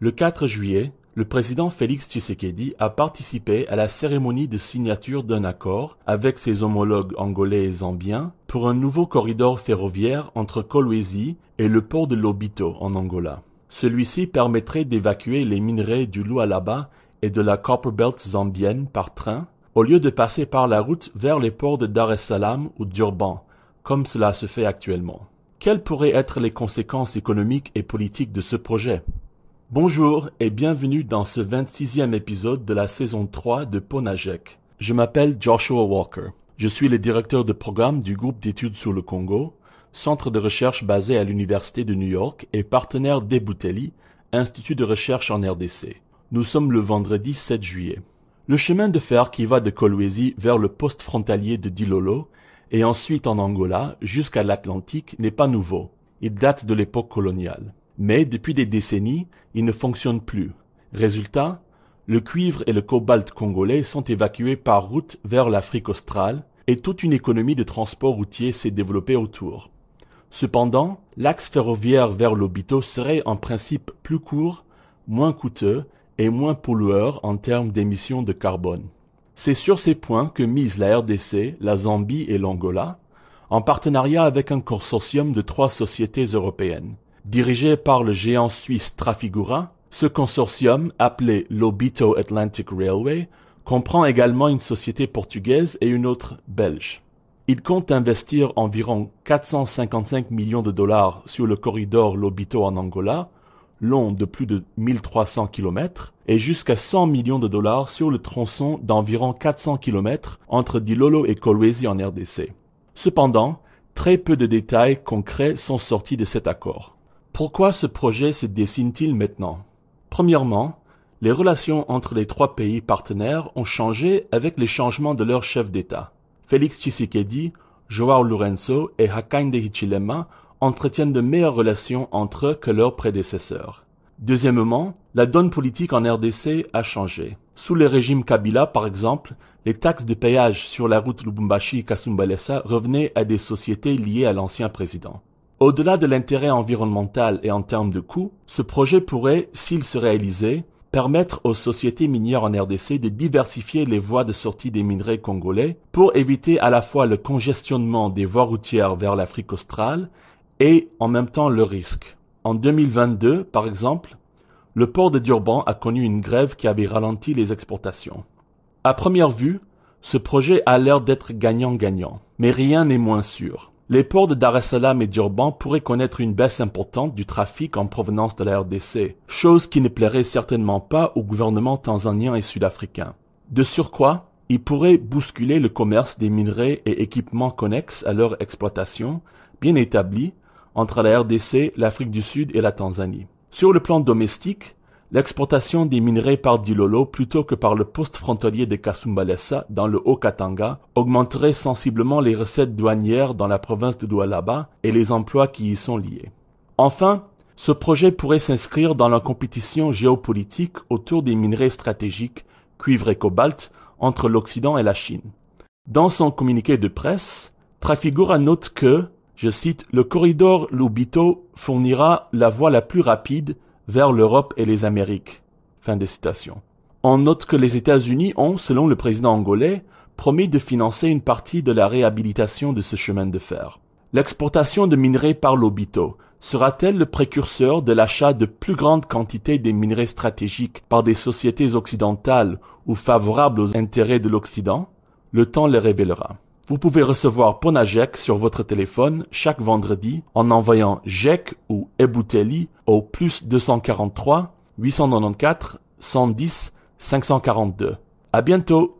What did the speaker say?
Le 4 juillet, le président Félix Tshisekedi a participé à la cérémonie de signature d'un accord avec ses homologues angolais et zambiens pour un nouveau corridor ferroviaire entre Kolwezi et le port de Lobito en Angola. Celui-ci permettrait d'évacuer les minerais du Lualaba et de la Copperbelt zambienne par train au lieu de passer par la route vers les ports de Dar es Salaam ou Durban, comme cela se fait actuellement. Quelles pourraient être les conséquences économiques et politiques de ce projet? Bonjour et bienvenue dans ce 26e épisode de la saison 3 de Ponajek. Je m'appelle Joshua Walker. Je suis le directeur de programme du groupe d'études sur le Congo, centre de recherche basé à l'Université de New York et partenaire d'Ebuteli, institut de recherche en RDC. Nous sommes le vendredi 7 juillet. Le chemin de fer qui va de Kolwezi vers le poste frontalier de Dilolo et ensuite en Angola jusqu'à l'Atlantique n'est pas nouveau. Il date de l'époque coloniale. Mais depuis des décennies, il ne fonctionne plus. Résultat, le cuivre et le cobalt congolais sont évacués par route vers l'Afrique australe et toute une économie de transport routier s'est développée autour. Cependant, l'axe ferroviaire vers l'Obito serait en principe plus court, moins coûteux et moins pollueur en termes d'émissions de carbone. C'est sur ces points que misent la RDC, la Zambie et l'Angola, en partenariat avec un consortium de trois sociétés européennes. Dirigé par le géant suisse Trafigura, ce consortium, appelé Lobito Atlantic Railway, comprend également une société portugaise et une autre belge. Il compte investir environ 455 millions de dollars sur le corridor Lobito en Angola, long de plus de 1300 km, et jusqu'à 100 millions de dollars sur le tronçon d'environ 400 km entre Dilolo et Kolwezi en RDC. Cependant, très peu de détails concrets sont sortis de cet accord. Pourquoi ce projet se dessine-t-il maintenant? Premièrement, les relations entre les trois pays partenaires ont changé avec les changements de leurs chefs d'État. Félix Tshisekedi, Joao Lourenço et Hakainde Hichilema entretiennent de meilleures relations entre eux que leurs prédécesseurs. Deuxièmement, la donne politique en RDC a changé. Sous le régime Kabila, par exemple, les taxes de péage sur la route Lubumbashi-Kasumbalesa revenaient à des sociétés liées à l'ancien président. Au-delà de l'intérêt environnemental et en termes de coûts, ce projet pourrait, s'il se réalisait, permettre aux sociétés minières en RDC de diversifier les voies de sortie des minerais congolais pour éviter à la fois le congestionnement des voies routières vers l'Afrique australe et en même temps le risque. En 2022, par exemple, le port de Durban a connu une grève qui avait ralenti les exportations. À première vue, ce projet a l'air d'être gagnant-gagnant, mais rien n'est moins sûr. Les ports de Dar es Salaam et d'Urban pourraient connaître une baisse importante du trafic en provenance de la RDC, chose qui ne plairait certainement pas au gouvernement tanzanien et sud-africain. De surcroît, il pourrait bousculer le commerce des minerais et équipements connexes à leur exploitation, bien établi, entre la RDC, l'Afrique du Sud et la Tanzanie. Sur le plan domestique, L'exportation des minerais par Dilolo plutôt que par le poste frontalier de Kasumbalesa dans le Haut-Katanga augmenterait sensiblement les recettes douanières dans la province de Doualaba et les emplois qui y sont liés. Enfin, ce projet pourrait s'inscrire dans la compétition géopolitique autour des minerais stratégiques, cuivre et cobalt, entre l'Occident et la Chine. Dans son communiqué de presse, Trafigura note que, je cite, le corridor Lubito fournira la voie la plus rapide vers l'Europe et les Amériques. On note que les États-Unis ont, selon le président angolais, promis de financer une partie de la réhabilitation de ce chemin de fer. L'exportation de minerais par l'Obito sera-t-elle le précurseur de l'achat de plus grandes quantités des minerais stratégiques par des sociétés occidentales ou favorables aux intérêts de l'Occident? Le temps le révélera. Vous pouvez recevoir Ponajek sur votre téléphone chaque vendredi en envoyant JEC ou Ebouteli au plus 243 894 110 542. À bientôt!